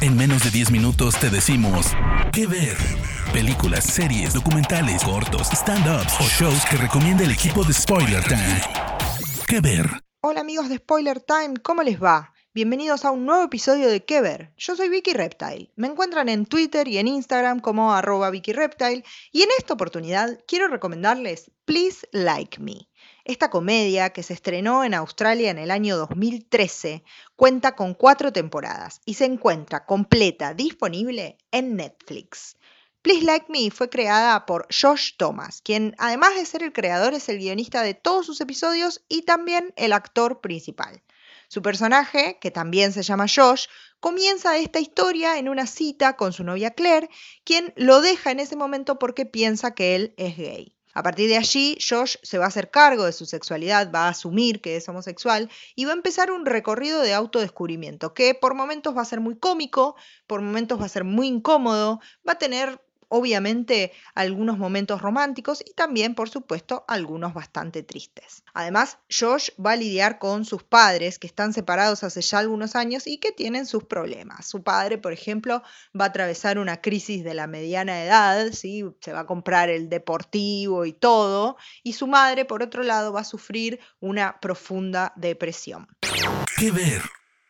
En menos de 10 minutos te decimos qué ver. Películas, series, documentales, cortos, stand-ups o shows que recomienda el equipo de Spoiler Time. ¿Qué ver? Hola amigos de Spoiler Time, ¿cómo les va? Bienvenidos a un nuevo episodio de ¿Qué ver? Yo soy Vicky Reptile. Me encuentran en Twitter y en Instagram como arroba Vicky Reptile y en esta oportunidad quiero recomendarles Please Like Me. Esta comedia, que se estrenó en Australia en el año 2013, cuenta con cuatro temporadas y se encuentra completa disponible en Netflix. Please Like Me fue creada por Josh Thomas, quien además de ser el creador es el guionista de todos sus episodios y también el actor principal. Su personaje, que también se llama Josh, comienza esta historia en una cita con su novia Claire, quien lo deja en ese momento porque piensa que él es gay. A partir de allí, Josh se va a hacer cargo de su sexualidad, va a asumir que es homosexual y va a empezar un recorrido de autodescubrimiento que por momentos va a ser muy cómico, por momentos va a ser muy incómodo, va a tener obviamente algunos momentos románticos y también, por supuesto, algunos bastante tristes. Además, Josh va a lidiar con sus padres que están separados hace ya algunos años y que tienen sus problemas. Su padre, por ejemplo, va a atravesar una crisis de la mediana edad, ¿sí? se va a comprar el deportivo y todo, y su madre, por otro lado, va a sufrir una profunda depresión. ¿Qué ver?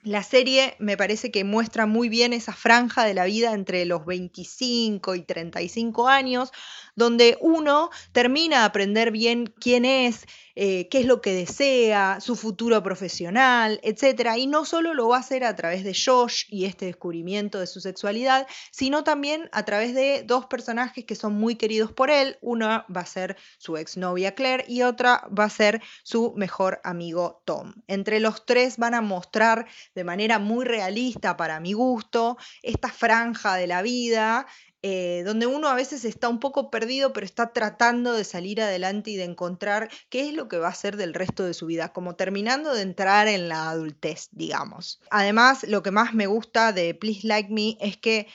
La serie me parece que muestra muy bien esa franja de la vida entre los 25 y 35 años, donde uno termina de aprender bien quién es, eh, qué es lo que desea, su futuro profesional, etc. Y no solo lo va a hacer a través de Josh y este descubrimiento de su sexualidad, sino también a través de dos personajes que son muy queridos por él. Una va a ser su exnovia Claire y otra va a ser su mejor amigo Tom. Entre los tres van a mostrar de manera muy realista para mi gusto esta franja de la vida eh, donde uno a veces está un poco perdido, pero está tratando de salir adelante y de encontrar qué es lo que va a hacer del resto de su vida, como terminando de entrar en la adultez, digamos. Además, lo que más me gusta de Please Like Me es que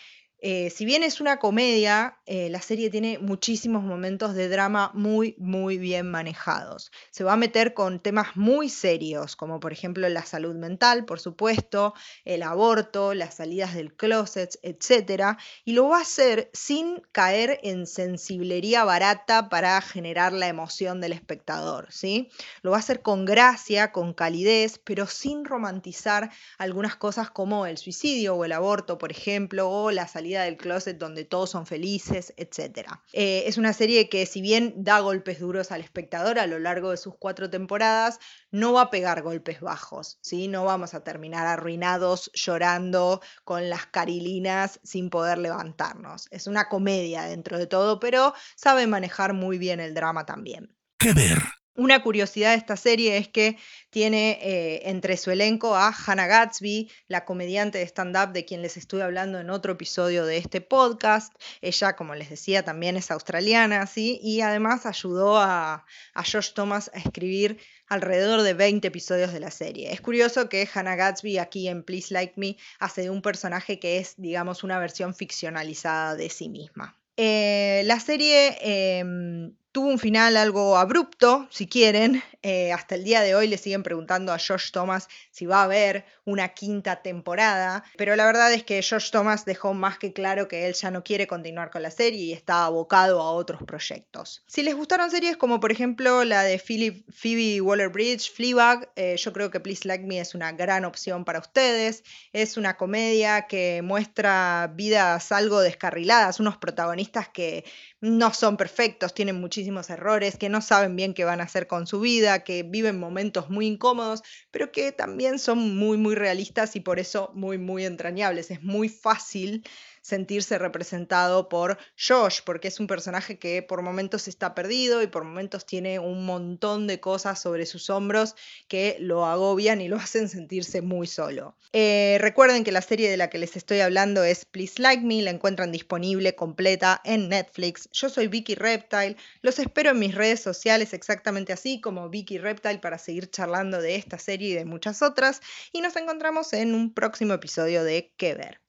eh, si bien es una comedia, eh, la serie tiene muchísimos momentos de drama muy, muy bien manejados. Se va a meter con temas muy serios, como por ejemplo la salud mental, por supuesto, el aborto, las salidas del closet, etc. Y lo va a hacer sin caer en sensiblería barata para generar la emoción del espectador, ¿sí? Lo va a hacer con gracia, con calidez, pero sin romantizar algunas cosas como el suicidio o el aborto, por ejemplo, o la salida del closet donde todos son felices, etc. Eh, es una serie que si bien da golpes duros al espectador a lo largo de sus cuatro temporadas, no va a pegar golpes bajos, ¿sí? No vamos a terminar arruinados llorando con las carilinas sin poder levantarnos. Es una comedia dentro de todo, pero sabe manejar muy bien el drama también. ¿Qué ver? Una curiosidad de esta serie es que tiene eh, entre su elenco a Hannah Gatsby, la comediante de stand-up de quien les estuve hablando en otro episodio de este podcast. Ella, como les decía, también es australiana, ¿sí? Y además ayudó a, a Josh Thomas a escribir alrededor de 20 episodios de la serie. Es curioso que Hannah Gatsby aquí en Please Like Me hace de un personaje que es, digamos, una versión ficcionalizada de sí misma. Eh, la serie em, tuvo un final algo abrupto, si quieren. Eh, hasta el día de hoy le siguen preguntando a Josh Thomas si va a haber una quinta temporada, pero la verdad es que Josh Thomas dejó más que claro que él ya no quiere continuar con la serie y está abocado a otros proyectos. Si les gustaron series como por ejemplo la de Phoebe Waller-Bridge, Fleabag, eh, yo creo que Please Like Me es una gran opción para ustedes. Es una comedia que muestra vidas algo descarriladas, unos protagonistas que no son perfectos, tienen muchísimos errores, que no saben bien qué van a hacer con su vida, que viven momentos muy incómodos, pero que también son muy, muy realistas y por eso muy, muy entrañables. Es muy fácil sentirse representado por Josh, porque es un personaje que por momentos está perdido y por momentos tiene un montón de cosas sobre sus hombros que lo agobian y lo hacen sentirse muy solo. Eh, recuerden que la serie de la que les estoy hablando es Please Like Me, la encuentran disponible completa en Netflix. Yo soy Vicky Reptile, los espero en mis redes sociales exactamente así como Vicky Reptile para seguir charlando de esta serie y de muchas otras y nos encontramos en un próximo episodio de Que Ver.